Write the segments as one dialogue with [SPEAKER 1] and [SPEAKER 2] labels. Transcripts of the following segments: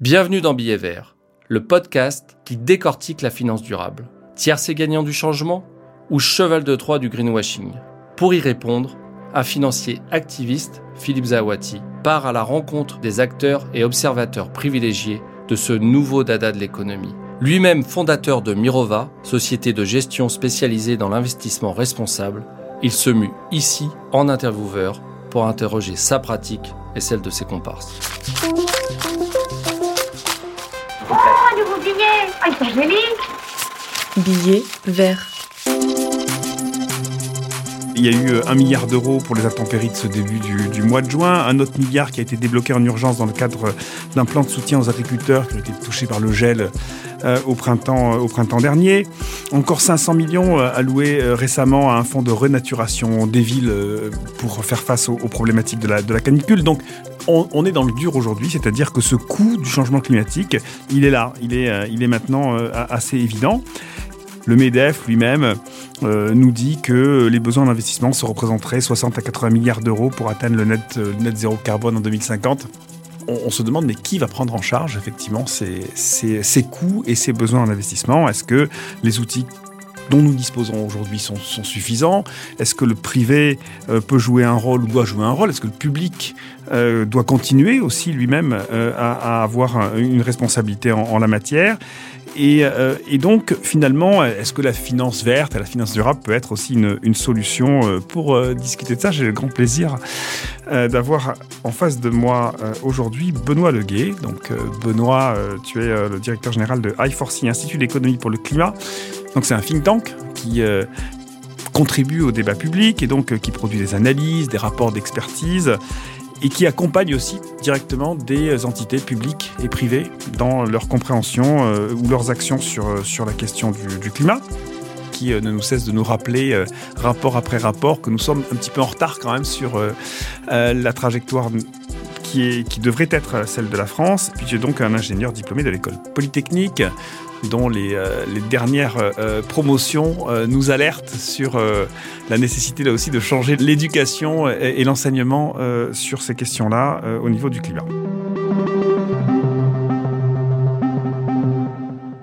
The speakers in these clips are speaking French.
[SPEAKER 1] Bienvenue dans Billet Vert, le podcast qui décortique la finance durable. Tiercé gagnant du changement ou cheval de Troie du greenwashing? Pour y répondre, un financier activiste, Philippe Zawati, part à la rencontre des acteurs et observateurs privilégiés de ce nouveau dada de l'économie. Lui-même fondateur de Mirova, société de gestion spécialisée dans l'investissement responsable, il se mue ici en intervieweur pour interroger sa pratique et celle de ses comparses.
[SPEAKER 2] Oh, nouveau billet Ah, ils sont jolis
[SPEAKER 3] Billet vert.
[SPEAKER 4] Il y a eu euh, un milliard d'euros pour les intempéries de ce début du, du, mois de juin, un autre milliard qui a été débloqué en urgence dans le cadre d'un plan de soutien aux agriculteurs qui ont été touchés par le gel euh, au, printemps, euh, au printemps dernier. Encore 500 millions euh, alloués euh, récemment à un fonds de renaturation des villes euh, pour faire face aux, aux problématiques de la, de la canicule. Donc on, est dans le dur aujourd'hui, c'est-à-dire que ce coût du changement climatique, il est là, il est, euh, il maintenant euh, assez évident. Le MEDEF lui-même euh, nous dit que les besoins d'investissement se représenteraient 60 à 80 milliards d'euros pour atteindre le net, zéro carbone en 2050. On, se demande mais qui va prendre en charge effectivement ces, coûts et ces besoins en investissement Est-ce que les outils dont nous disposons aujourd'hui sont, suffisants? Est-ce que le privé peut jouer un rôle ou doit jouer un rôle? Est-ce que le public euh, doit continuer aussi lui-même euh, à, avoir une responsabilité en, la matière et, euh, et, donc, finalement, est-ce que la finance verte et la finance durable peut être aussi une, solution Pour discuter de ça, j'ai le grand plaisir d'avoir en face de moi aujourd'hui Benoît Leguet. Donc, Benoît, tu es le directeur général de I4C, Institut d'économie pour le climat. Donc, c'est un think tank qui contribue au débat public et donc qui produit des analyses, des rapports d'expertise et qui accompagne aussi directement des entités publiques et privées dans leur compréhension euh, ou leurs actions sur, euh, sur la question du, climat qui euh, ne nous cesse de nous rappeler rapport après rapport que nous sommes un petit peu en retard quand même sur la trajectoire qui, est, qui devrait être celle de la France. Puis j'ai donc un ingénieur diplômé de l'école polytechnique dont les, euh, dernières euh, promotions euh, nous alertent sur la nécessité là aussi de changer l'éducation et, l'enseignement sur ces questions-là au niveau du climat.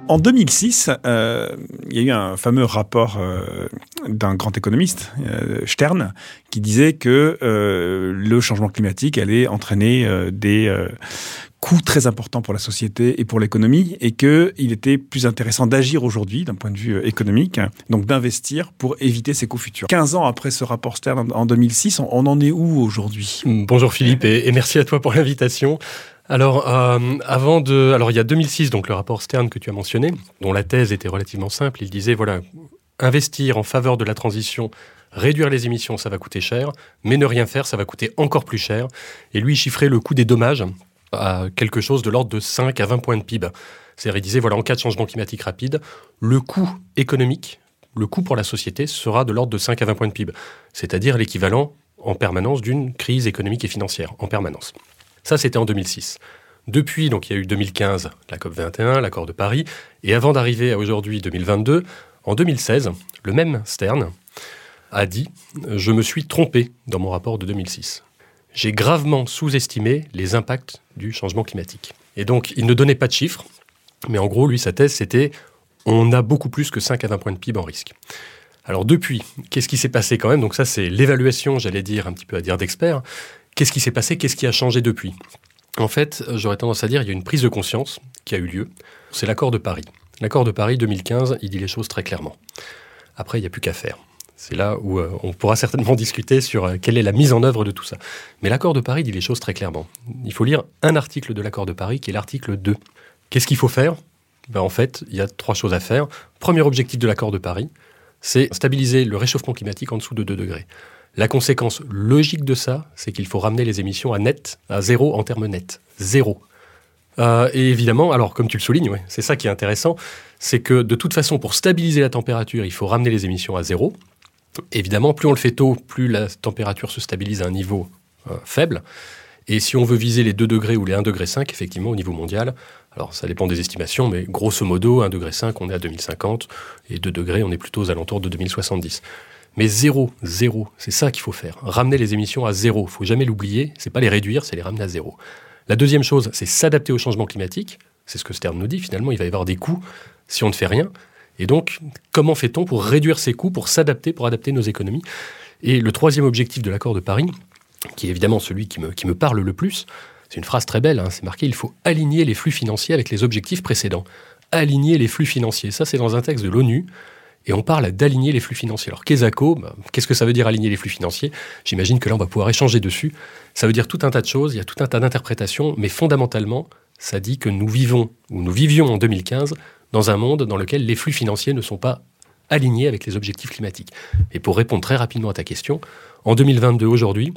[SPEAKER 4] En 2006, euh, il y a eu un fameux rapport d'un grand économiste, Stern, qui disait que le changement climatique allait entraîner des euh, coûts très importants pour la société et pour l'économie, et qu'il était plus intéressant d'agir aujourd'hui d'un point de vue économique, donc d'investir pour éviter ces coûts futurs. 15 ans après ce rapport Stern en 2006, on, en est où aujourd'hui?
[SPEAKER 5] Bonjour Philippe, et, merci à toi pour l'invitation. Alors, euh, avant de, alors il y a 2006, donc le rapport Stern que tu as mentionné, dont la thèse était relativement simple. Il disait voilà, investir en faveur de la transition, réduire les émissions, ça va coûter cher, mais ne rien faire, ça va coûter encore plus cher. Et lui, chiffrait le coût des dommages à quelque chose de l'ordre de 5 à 20 points de PIB. C'est-à-dire, il disait voilà, en cas de changement climatique rapide, le coût économique, le coût pour la société sera de l'ordre de 5 à 20 points de PIB, c'est-à-dire l'équivalent en permanence d'une crise économique et financière, en permanence. Ça, c'était en 2006. Depuis, donc, il y a eu 2015, la COP 21, l'accord de Paris, et avant d'arriver à aujourd'hui 2022, en 2016, le même Stern a dit Je me suis trompé dans mon rapport de 2006. J'ai gravement sous-estimé les impacts du changement climatique. Et donc, il ne donnait pas de chiffres, mais en gros, lui, sa thèse, c'était on a beaucoup plus que 5 à 20 points de PIB en risque. Alors depuis, qu'est-ce qui s'est passé quand même? Donc ça, c'est l'évaluation, j'allais dire, un petit peu à dire d'experts. Qu'est-ce qui s'est passé? Qu'est-ce qui a changé depuis? En fait, j'aurais tendance à dire qu'il y a une prise de conscience qui a eu lieu. C'est l'accord de Paris. L'accord de Paris 2015, il dit les choses très clairement. Après, il n'y a plus qu'à faire. C'est là où euh, on pourra certainement discuter sur euh, quelle est la mise en œuvre de tout ça. Mais l'accord de Paris dit les choses très clairement. Il faut lire un article de l'accord de Paris qui est l'article 2. Qu'est-ce qu'il faut faire? Ben, En fait, il y a trois choses à faire. Premier objectif de l'accord de Paris, c'est stabiliser le réchauffement climatique en dessous de 2 degrés. La conséquence logique de ça, c'est qu'il faut ramener les émissions à net, à zéro en termes nets. Zéro. Euh, et évidemment, alors comme tu le soulignes, c'est ça qui est intéressant, c'est que de toute façon, pour stabiliser la température, il faut ramener les émissions à zéro. Évidemment, plus on le fait tôt, plus la température se stabilise à un niveau euh, faible. Et si on veut viser les 2 degrés ou les 1,5 degré, effectivement, au niveau mondial, alors ça dépend des estimations, mais grosso modo, 1,5 degré, on est à 2050, et 2 degrés, on est plutôt aux alentours de 2070. Mais zéro, zéro, c'est ça qu'il faut faire. Ramener les émissions à zéro. Il faut jamais l'oublier. C'est pas les réduire, c'est les ramener à zéro. La deuxième chose, c'est s'adapter au changement climatique. C'est ce que Stern nous dit finalement, il va y avoir des coûts si on ne fait rien. Et donc, comment fait-on pour réduire ces coûts, pour s'adapter, pour adapter nos économies? Et le troisième objectif de l'accord de Paris, qui est évidemment celui qui me, parle le plus, c'est une phrase très belle, hein, c'est marqué, il faut aligner les flux financiers avec les objectifs précédents. Aligner les flux financiers, ça c'est dans un texte de l'ONU, et on parle d'aligner les flux financiers. Alors, bah, qu'est-ce que ça veut dire aligner les flux financiers? J'imagine que là, on va pouvoir échanger dessus. Ça veut dire tout un tas de choses, il y a tout un tas d'interprétations, mais fondamentalement, ça dit que nous vivons, ou nous vivions en 2015, dans un monde dans lequel les flux financiers ne sont pas alignés avec les objectifs climatiques. Et pour répondre très rapidement à ta question, en 2022, aujourd'hui,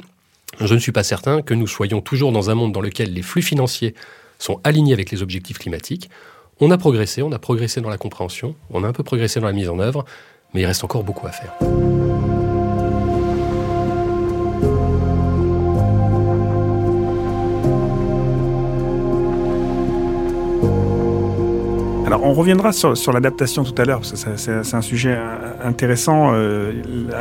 [SPEAKER 5] je ne suis pas certain que nous soyons toujours dans un monde dans lequel les flux financiers sont alignés avec les objectifs climatiques. On a progressé, on a progressé dans la compréhension, on a un peu progressé dans la mise en œuvre, mais il reste encore beaucoup à faire.
[SPEAKER 4] On reviendra sur, l'adaptation tout à l'heure, parce que c'est un sujet intéressant. Euh,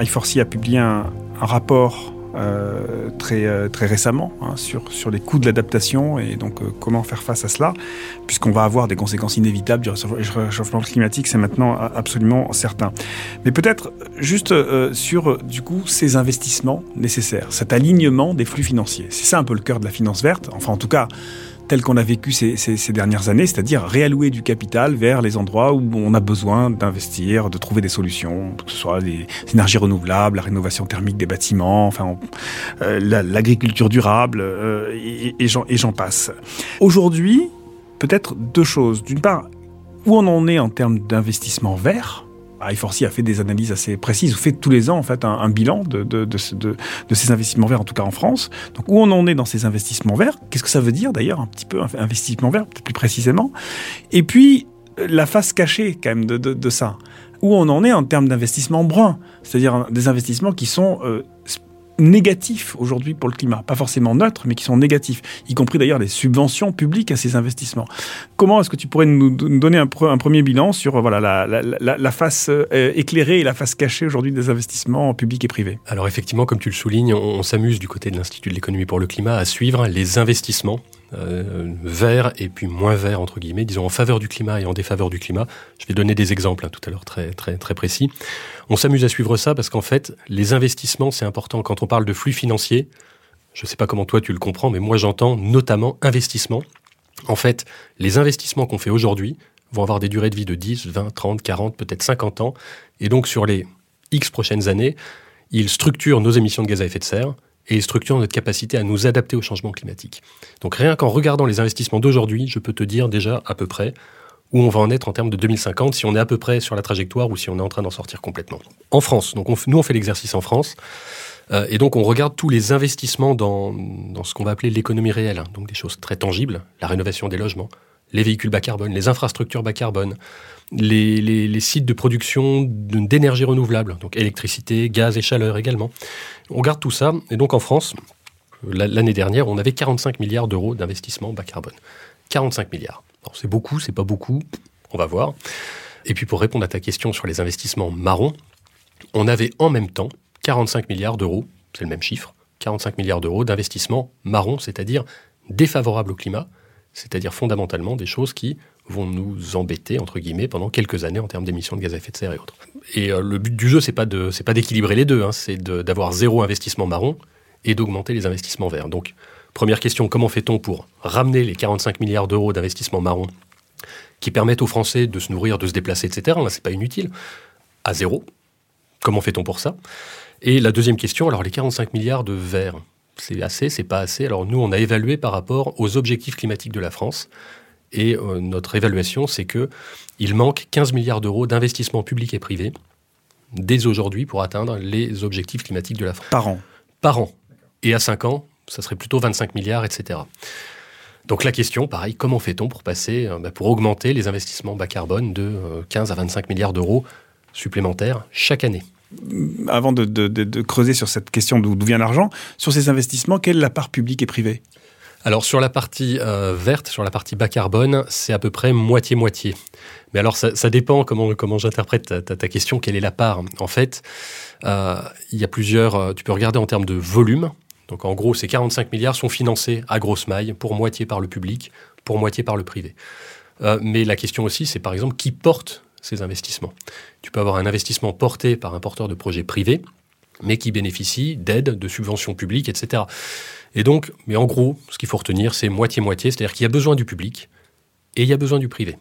[SPEAKER 4] I4C a publié un, rapport euh, très, euh, très récemment hein, sur, sur les coûts de l'adaptation et donc euh, comment faire face à cela, puisqu'on va avoir des conséquences inévitables du réchauffement climatique, c'est maintenant absolument certain. Mais peut-être juste sur du coup ces investissements nécessaires, cet alignement des flux financiers. C'est ça un peu le cœur de la finance verte, enfin en tout cas tel qu'on a vécu ces, dernières années, c'est-à-dire réallouer du capital vers les endroits où on a besoin d'investir, de trouver des solutions, que ce soit les énergies renouvelables, la rénovation thermique des bâtiments, enfin euh, l'agriculture durable, euh, et, et j'en passe. Aujourd'hui, peut-être deux choses. D'une part, où on en est en termes d'investissement vert I4C a fait des analyses assez précises, fait tous les ans en fait un, bilan de, de, de, de, ces investissements verts, en tout cas en France. Donc où on en est dans ces investissements verts? Qu'est-ce que ça veut dire d'ailleurs un petit peu investissement vert, peut-être plus précisément? Et puis la face cachée quand même de, de, ça. Où on en est en termes d'investissement brun, c'est-à-dire des investissements qui sont euh, négatifs aujourd'hui pour le climat, pas forcément neutres, mais qui sont négatifs, y compris d'ailleurs des subventions publiques à ces investissements. Comment est-ce que tu pourrais nous, donner un, premier bilan sur voilà, la, face euh, éclairée et la face cachée aujourd'hui des investissements publics et privés?
[SPEAKER 5] Alors effectivement, comme tu le soulignes, on s'amuse du côté de l'Institut de l'économie pour le climat à suivre les investissements euh, vert et puis moins vert entre guillemets, disons en faveur du climat et en défaveur du climat. Je vais donner des exemples hein, tout à l'heure très très très précis. On s'amuse à suivre ça parce qu'en fait, les investissements c'est important quand on parle de flux financiers. Je ne sais pas comment toi tu le comprends, mais moi j'entends notamment investissement. En fait, les investissements qu'on fait aujourd'hui vont avoir des durées de vie de 10, 20, 30, 40, peut-être 50 ans. Et donc sur les X prochaines années, ils structurent nos émissions de gaz à effet de serre, et structure notre capacité à nous adapter au changement climatique. Donc rien qu'en regardant les investissements d'aujourd'hui, je peux te dire déjà à peu près où on va en être en termes de 2050, si on est à peu près sur la trajectoire ou si on est en train d'en sortir complètement. En France, donc nous on fait l'exercice en France, euh, et donc on regarde tous les investissements dans, dans ce qu'on va appeler l'économie réelle, hein. donc des choses très tangibles, la rénovation des logements, les véhicules bas carbone, les infrastructures bas carbone, les, sites de production d'énergie renouvelable, donc électricité, gaz et chaleur également. On garde tout ça, et donc en France, l'année dernière, on avait 45 milliards d'euros d'investissement bas carbone. 45 milliards. C'est beaucoup, c'est pas beaucoup, on va voir. Et puis pour répondre à ta question sur les investissements marrons, on avait en même temps 45 milliards d'euros, c'est le même chiffre, 45 milliards d'euros d'investissements marrons, c'est-à-dire défavorables au climat, c'est-à-dire fondamentalement des choses qui vont nous embêter entre guillemets pendant quelques années en termes d'émissions de gaz à effet de serre et autres. Et euh, le but du jeu, c'est pas de c'est pas d'équilibrer les deux, hein, c'est d'avoir zéro investissement marron et d'augmenter les investissements verts. Donc première question, comment fait-on pour ramener les 45 milliards d'euros d'investissements marron qui permettent aux Français de se nourrir, de se déplacer, etc. Là, c'est pas inutile à zéro. Comment fait-on pour ça? Et la deuxième question, alors les 45 milliards de verts, c'est assez, c'est pas assez. Alors nous, on a évalué par rapport aux objectifs climatiques de la France. Et euh, notre évaluation, c'est que il manque 15 milliards d'euros d'investissements publics et privés dès aujourd'hui pour atteindre les objectifs climatiques de la France.
[SPEAKER 4] Par an
[SPEAKER 5] Par an. Et à 5 ans, ça serait plutôt 25 milliards, etc. Donc la question, pareil, comment fait-on pour passer, euh, bah, pour augmenter les investissements bas carbone de 15 euh, à 25 milliards d'euros supplémentaires chaque année?
[SPEAKER 4] Avant de, creuser sur cette question d'où vient l'argent, sur ces investissements, quelle est la part publique et privée?
[SPEAKER 5] Alors sur la partie euh, verte, sur la partie bas carbone, c'est à peu près moitié-moitié. Mais alors ça, dépend comment, j'interprète ta, question, quelle est la part. En fait, euh, il y a plusieurs, euh, tu peux regarder en termes de volume. Donc en gros, ces 45 milliards sont financés à grosse maille, pour moitié par le public, pour moitié par le privé. Mais la question aussi, c'est par exemple qui porte ces investissements. Tu peux avoir un investissement porté par un porteur de projet privé, mais qui bénéficie d'aides, de subventions publiques, etc. Et donc, mais en gros, ce qu'il faut retenir, c'est moitié-moitié, c'est-à-dire qu'il y a besoin du public et il y a besoin du privé.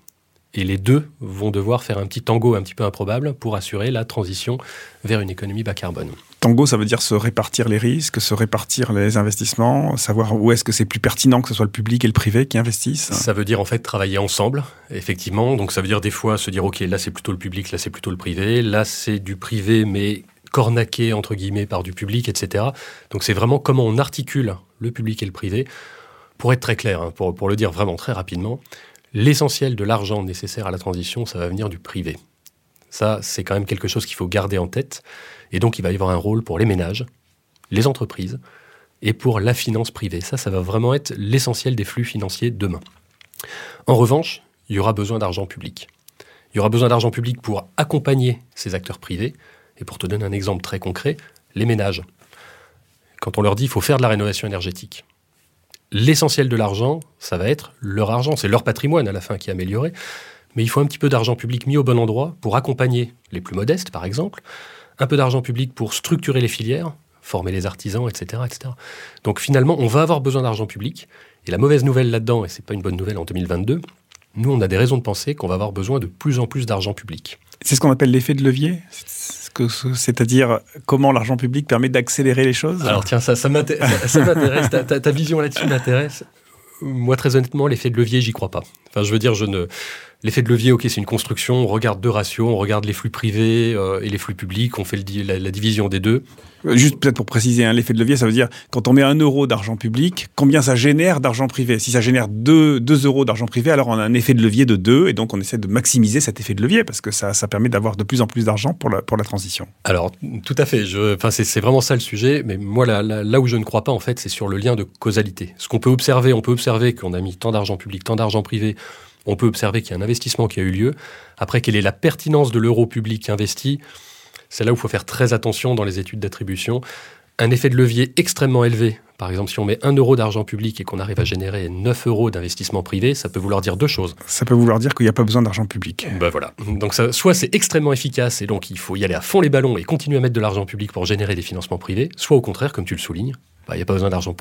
[SPEAKER 5] Et les deux vont devoir faire un petit tango un petit peu improbable pour assurer la transition vers une économie bas carbone.
[SPEAKER 4] Tango, ça veut dire se répartir les risques, se répartir les investissements, savoir où est-ce que c'est plus pertinent que ce soit le public et le privé qui investissent.
[SPEAKER 5] Ça veut dire en fait travailler ensemble, effectivement. Donc ça veut dire des fois se dire, OK, là c'est plutôt le public, là c'est plutôt le privé, là c'est du privé, mais cornaqué entre guillemets par du public, etc. Donc c'est vraiment comment on articule le public et le privé. Pour être très clair, hein, pour, pour le dire vraiment très rapidement, l'essentiel de l'argent nécessaire à la transition, ça va venir du privé. Ça, c'est quand même quelque chose qu'il faut garder en tête. Et donc, il va y avoir un rôle pour les ménages, les entreprises et pour la finance privée. Ça, ça va vraiment être l'essentiel des flux financiers demain. En revanche, il y aura besoin d'argent public. Il y aura besoin d'argent public pour accompagner ces acteurs privés. Et pour te donner un exemple très concret, les ménages. Quand on leur dit qu'il faut faire de la rénovation énergétique, l'essentiel de l'argent, ça va être leur argent, c'est leur patrimoine à la fin qui est amélioré. Mais il faut un petit peu d'argent public mis au bon endroit pour accompagner les plus modestes, par exemple, un peu d'argent public pour structurer les filières, former les artisans, etc., etc. Donc finalement, on va avoir besoin d'argent public. Et la mauvaise nouvelle là-dedans, et c'est pas une bonne nouvelle en 2022, nous, on a des raisons de penser qu'on va avoir besoin de plus en plus d'argent public.
[SPEAKER 4] C'est ce qu'on appelle l'effet de levier? C'est-à-dire comment l'argent public permet d'accélérer les choses?
[SPEAKER 5] Alors tiens, ça, ça m'intéresse, ta, ta, vision là-dessus m'intéresse. Moi, très honnêtement, l'effet de levier, j'y crois pas. Enfin, je veux dire, je ne, L'effet de levier, ok, c'est une construction. On regarde deux ratios, on regarde les flux privés euh, et les flux publics. On fait le, la, division des deux.
[SPEAKER 4] Euh, juste peut-être pour préciser, hein, l'effet de levier, ça veut dire quand on met un euro d'argent public, combien ça génère d'argent privé? Si ça génère 2 deux, euros d'argent privé, alors on a un effet de levier de 2 et donc on essaie de maximiser cet effet de levier parce que ça, ça permet d'avoir de plus en plus d'argent pour la, pour la transition.
[SPEAKER 5] Alors tout à fait. C'est vraiment ça le sujet. Mais moi, là, là où je ne crois pas, en fait, c'est sur le lien de causalité. Ce qu'on peut observer, on peut observer qu'on a mis tant d'argent public, tant d'argent privé on peut observer qu'il y a un investissement qui a eu lieu. Après, quelle est la pertinence de l'euro public investi C'est là où il faut faire très attention dans les études d'attribution. Un effet de levier extrêmement élevé, par exemple, si on met 1 euro d'argent public et qu'on arrive à générer 9 euros d'investissement privé, ça peut vouloir dire deux choses.
[SPEAKER 4] Ça peut vouloir dire qu'il n'y a pas besoin d'argent public.
[SPEAKER 5] Ben voilà. Donc ça, soit c'est extrêmement efficace et donc il faut y aller à fond les ballons et continuer à mettre de l'argent public pour générer des financements privés, soit au contraire, comme tu le soulignes, bah, il n'y a pas besoin d'argent,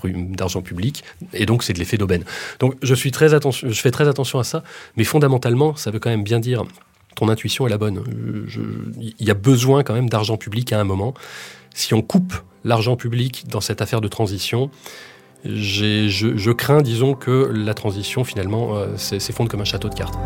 [SPEAKER 5] public, et donc c'est de l'effet d'aubaine. Donc je, suis très attention, je fais très attention à ça, mais fondamentalement, ça veut quand même bien dire, ton intuition est la bonne. Il y a besoin quand même d'argent public à un moment. Si on coupe l'argent public dans cette affaire de transition, je, je, crains, disons, que la transition, finalement, euh, s'effondre comme un château de cartes.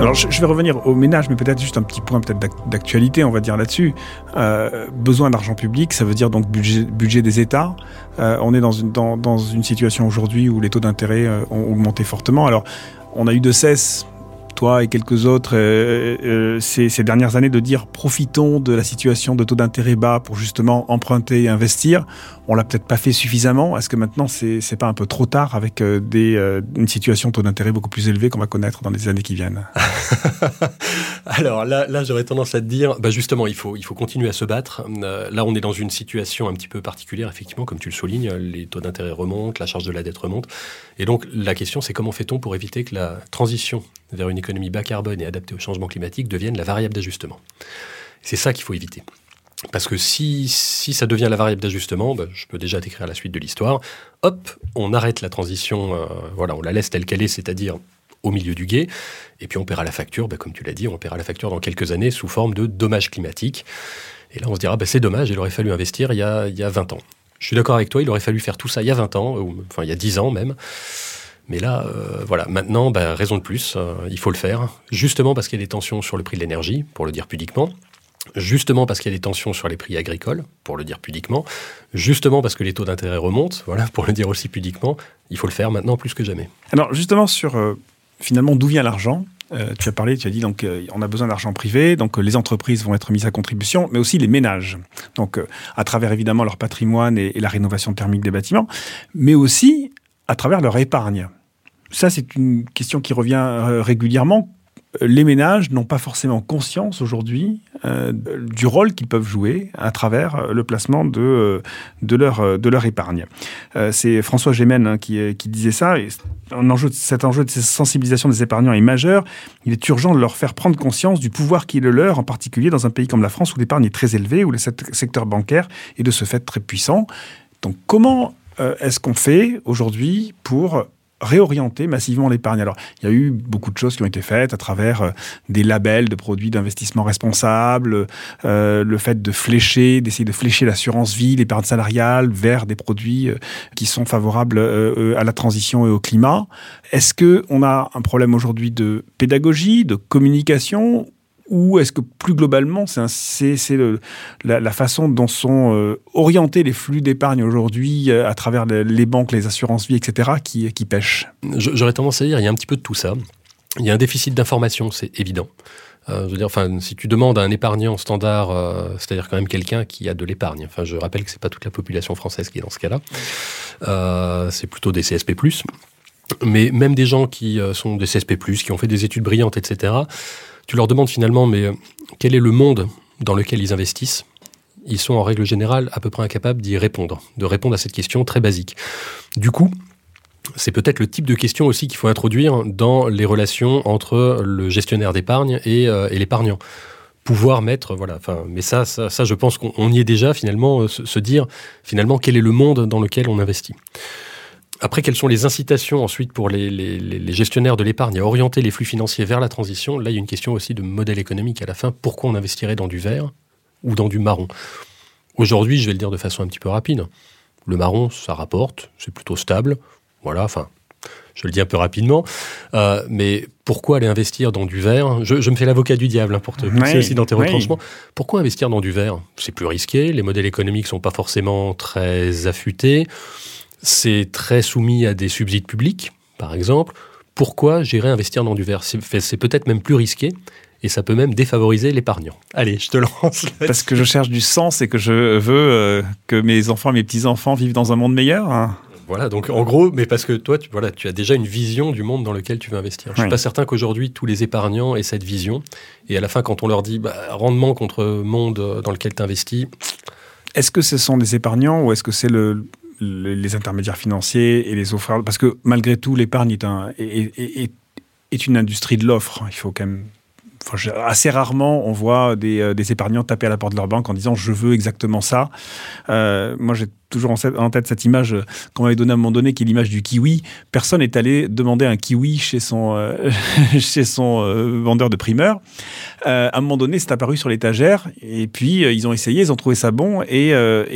[SPEAKER 4] Alors je, vais revenir au ménage, mais peut-être juste un petit point peut-être d'actualité, on va dire là-dessus. Euh, besoin d'argent public, ça veut dire donc budget, budget des États. Euh, on est dans une, dans, dans une situation aujourd'hui où les taux d'intérêt euh, ont augmenté fortement. Alors on a eu de cesse toi et quelques autres euh, euh, ces, dernières années de dire profitons de la situation de taux d'intérêt bas pour justement emprunter et investir. On l'a peut-être pas fait suffisamment. Est-ce que maintenant c'est c'est pas un peu trop tard avec euh, des une situation de taux d'intérêt beaucoup plus élevé qu'on va connaître dans les années qui viennent?
[SPEAKER 5] Alors là, là j'aurais tendance à te dire, bah justement, il faut il faut continuer à se battre. là, on est dans une situation un petit peu particulière, effectivement, comme tu le soulignes, les taux d'intérêt remontent, la charge de la dette remonte, et donc la question c'est comment fait-on pour éviter que la transition vers une économie bas carbone et adaptée au changement climatique devienne la variable d'ajustement. C'est ça qu'il faut éviter. Parce que si, si ça devient la variable d'ajustement, bah, je peux déjà décrire la suite de l'histoire. Hop, on arrête la transition, euh, voilà, on la laisse telle qu'elle est, c'est-à-dire au milieu du guet, et puis on paiera la facture, bah, comme tu l'as dit, on paiera la facture dans quelques années sous forme de dommages climatiques. Et là, on se dira, bah, c'est dommage, il aurait fallu investir il y a, il y a 20 ans. Je suis d'accord avec toi, il aurait fallu faire tout ça il y a 20 ans, enfin il y a 10 ans même. Mais là, euh, voilà, maintenant, bah, raison de plus, euh, il faut le faire, justement parce qu'il y a des tensions sur le prix de l'énergie, pour le dire pudiquement, justement parce qu'il y a des tensions sur les prix agricoles, pour le dire pudiquement, justement parce que les taux d'intérêt remontent, voilà, pour le dire aussi pudiquement, il faut le faire maintenant plus que jamais.
[SPEAKER 4] Alors justement sur euh, finalement d'où vient l'argent tu as parlé, tu as dit donc on a besoin d'argent privé, donc les entreprises vont être mises à contribution, mais aussi les ménages. Donc à travers évidemment leur patrimoine et, la rénovation thermique des bâtiments, mais aussi à travers leur épargne. Ça, c'est une question qui revient euh, régulièrement les ménages n'ont pas forcément conscience aujourd'hui euh, du rôle qu'ils peuvent jouer à travers euh, le placement de, de, leur, de leur épargne. c'est François Gémen hein, qui, qui, disait ça. Et un enjeu, cet enjeu de sensibilisation des épargnants est majeur. Il est urgent de leur faire prendre conscience du pouvoir qui est le leur, en particulier dans un pays comme la France où l'épargne est très élevée, où le secteur bancaire est de ce fait très puissant. Donc comment est-ce qu'on fait aujourd'hui pour réorienter massivement l'épargne. Alors, il y a eu beaucoup de choses qui ont été faites à travers euh, des labels de produits d'investissement responsable, euh, le fait de flécher, d'essayer de flécher l'assurance vie, l'épargne salariale vers des produits euh, qui sont favorables à la transition et au climat. Est-ce que on a un problème aujourd'hui de pédagogie, de communication ou est-ce que plus globalement, c'est la, façon dont sont euh, orientés les flux d'épargne aujourd'hui euh, à travers les, banques, les assurances-vie, etc., qui, qui pêchent?
[SPEAKER 5] J'aurais tendance à dire il y a un petit peu de tout ça. Il y a un déficit d'information, c'est évident. Euh, je veux dire, enfin, si tu demandes à un épargnant standard, c'est-à-dire quand même quelqu'un qui a de l'épargne. Enfin, je rappelle que c'est pas toute la population française qui est dans ce cas-là. c'est plutôt des CSP+. Mais même des gens qui sont des CSP+, qui ont fait des études brillantes, etc., tu leur demandes finalement, mais euh, quel est le monde dans lequel ils investissent? Ils sont en règle générale à peu près incapables d'y répondre, de répondre à cette question très basique. Du coup, c'est peut-être le type de question aussi qu'il faut introduire dans les relations entre le gestionnaire d'épargne et, euh, l'épargnant pouvoir mettre, voilà, enfin, mais ça, ça, je pense qu'on y est déjà finalement, euh, se, dire finalement quel est le monde dans lequel on investit? Après, quelles sont les incitations ensuite pour les, gestionnaires de l'épargne à orienter les flux financiers vers la transition? Là, il y a une question aussi de modèle économique à la fin. Pourquoi on investirait dans du vert ou dans du marron? Aujourd'hui, je vais le dire de façon un petit peu rapide. Le marron, ça rapporte, c'est plutôt stable. Voilà, enfin, je le dis un peu rapidement. Euh, mais pourquoi aller investir dans du vert? Je, me fais l'avocat du diable hein, pour te pousser aussi dans tes retranchements. Pourquoi investir dans du vert? C'est plus risqué, les modèles économiques sont pas forcément très affûtés. C'est très soumis à des subsides publics, par exemple. Pourquoi j'irais investir dans du verre? C'est peut-être même plus risqué et ça peut même défavoriser l'épargnant. Allez, je te lance.
[SPEAKER 4] Parce que je cherche du sens et que je veux euh, que mes enfants, mes petits-enfants vivent dans un monde meilleur. Hein.
[SPEAKER 5] Voilà, donc en gros, mais parce que toi, tu, voilà, tu as déjà une vision du monde dans lequel tu veux investir. Je ne suis pas certain qu'aujourd'hui, tous les épargnants aient cette vision. Et à la fin, quand on leur dit bah, rendement contre monde dans lequel tu investis.
[SPEAKER 4] Est-ce que ce sont des épargnants ou est-ce que c'est le, les intermédiaires financiers et les offres. Parce que malgré tout, l'épargne est, un, est, est, une industrie de l'offre. Il faut quand même assez rarement, on voit des, euh, des, épargnants taper à la porte de leur banque en disant je veux exactement ça. Euh, moi, j'ai toujours en tête cette image qu'on m'avait donnée à un moment donné, qui est l'image du kiwi. Personne n'est allé demander un kiwi chez son, euh, chez son euh, vendeur de primeur. Euh, à un moment donné, c'est apparu sur l'étagère, et puis ils ont essayé, ils ont trouvé ça bon, et,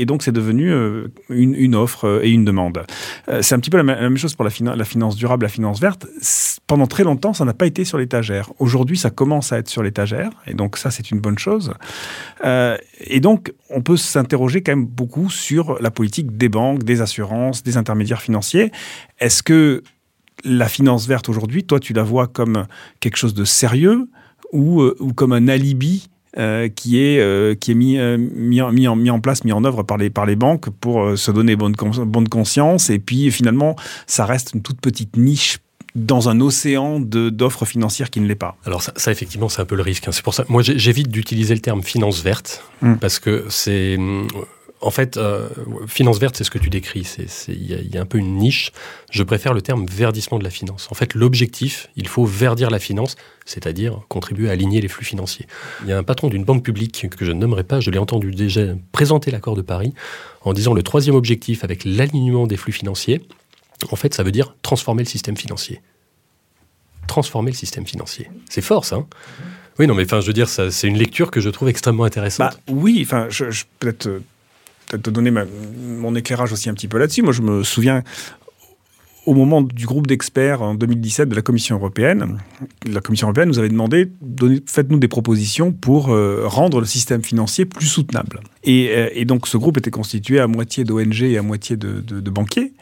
[SPEAKER 4] donc c'est devenu une, une, offre et une demande. c'est un petit peu la, même chose pour la, la, finance durable, la finance verte. Pendant très longtemps, ça n'a pas été sur l'étagère. Aujourd'hui, ça commence à être sur l'étagère, et donc ça, c'est une bonne chose. et donc, on peut s'interroger quand même beaucoup sur la politique des banques, des assurances, des intermédiaires financiers. Est-ce que la finance verte aujourd'hui, toi, tu la vois comme quelque chose de sérieux ou, euh, ou comme un alibi euh, qui est, euh, qui est mis, mis, en, mis, en, mis, en, place, mis en œuvre par les, par les banques pour se donner bonne, bonne conscience. Et puis finalement, ça reste une toute petite niche dans un océan d'offres financières qui ne l'est pas?
[SPEAKER 5] Alors ça, ça effectivement, c'est un peu le risque. Hein. C'est pour ça, moi, j'évite d'utiliser le terme finance verte hmm. parce que c'est, en fait, euh, finance verte, c'est ce que tu décris. Il y, a un peu une niche. Je préfère le terme verdissement de la finance. En fait, l'objectif, il faut verdir la finance, c'est-à-dire contribuer à aligner les flux financiers. Il y a un patron d'une banque publique que je ne nommerai pas, je l'ai entendu déjà présenter l'accord de Paris en disant le troisième objectif avec l'alignement des flux financiers, en fait, ça veut dire transformer le système financier. Transformer le système financier. C'est fort, ça. Hein? Oui, non, mais enfin, je veux dire, c'est une lecture que je trouve extrêmement intéressante.
[SPEAKER 4] Bah, oui, enfin, peut-être euh, peut te donner mon éclairage aussi un petit peu là-dessus. Moi, je me souviens au moment du groupe d'experts en 2017 de la Commission européenne, la Commission européenne nous avait demandé faites-nous des propositions pour euh, rendre le système financier plus soutenable. Et, euh, et, donc ce groupe était constitué à moitié d'ONG et à moitié de, banquiers.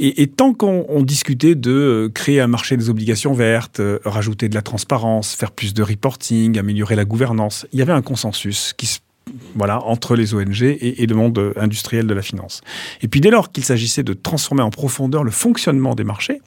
[SPEAKER 4] Et, tant qu'on discutait de euh, créer un marché des obligations vertes, rajouter de la transparence, faire plus de reporting, améliorer la gouvernance, il y avait un consensus qui voilà, entre les ONG et, le monde industriel de la finance. Et puis dès lors qu'il s'agissait de transformer en profondeur le fonctionnement des marchés,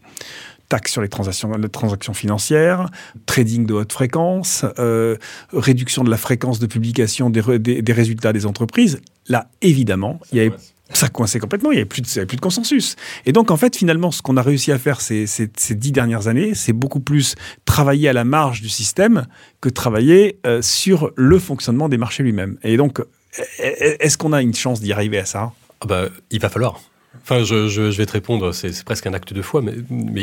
[SPEAKER 4] taxe sur les transactions, les transactions financières, trading de haute fréquence, euh, réduction de la fréquence de publication des résultats des entreprises. Là, évidemment, il y avait ça coinçait complètement, il n'y avait, plus de, consensus. Et donc, en fait, finalement, ce qu'on a réussi à faire ces, dix dernières années, c'est beaucoup plus travailler à la marge du système que travailler euh, sur le fonctionnement des marchés lui-même. Et donc, est-ce qu'on a une chance d'y arriver à ça?
[SPEAKER 5] Ah bah, Il va falloir. Enfin, je, vais te répondre, c'est presque un acte de foi, mais,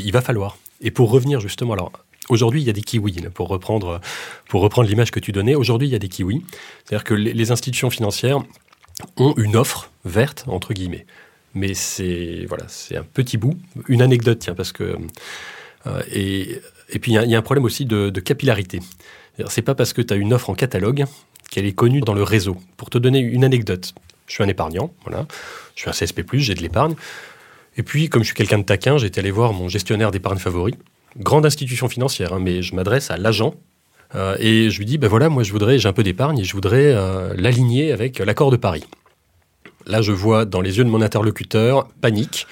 [SPEAKER 5] il va falloir. Et pour revenir justement, alors, aujourd'hui, il y a des kiwis, pour reprendre, pour reprendre l'image que tu donnais, aujourd'hui, il y a des kiwis. C'est-à-dire que les institutions financières ont une offre verte, entre guillemets. Mais c'est voilà, c'est un petit bout. Une anecdote, tiens, parce que. Euh, et, et puis, il y, a un problème aussi de, de capillarité. C'est pas parce que tu as une offre en catalogue qu'elle est connue dans le réseau. Pour te donner une anecdote, je suis un épargnant, voilà. Je suis un CSP, j'ai de l'épargne. Et puis, comme je suis quelqu'un de taquin, j'étais allé voir mon gestionnaire d'épargne favori. Grande institution financière, hein, mais je m'adresse à l'agent euh, et je lui dis, ben voilà, moi je voudrais, j'ai un peu d'épargne et je voudrais euh, l'aligner avec l'accord de Paris. Là, je vois dans les yeux de mon interlocuteur panique.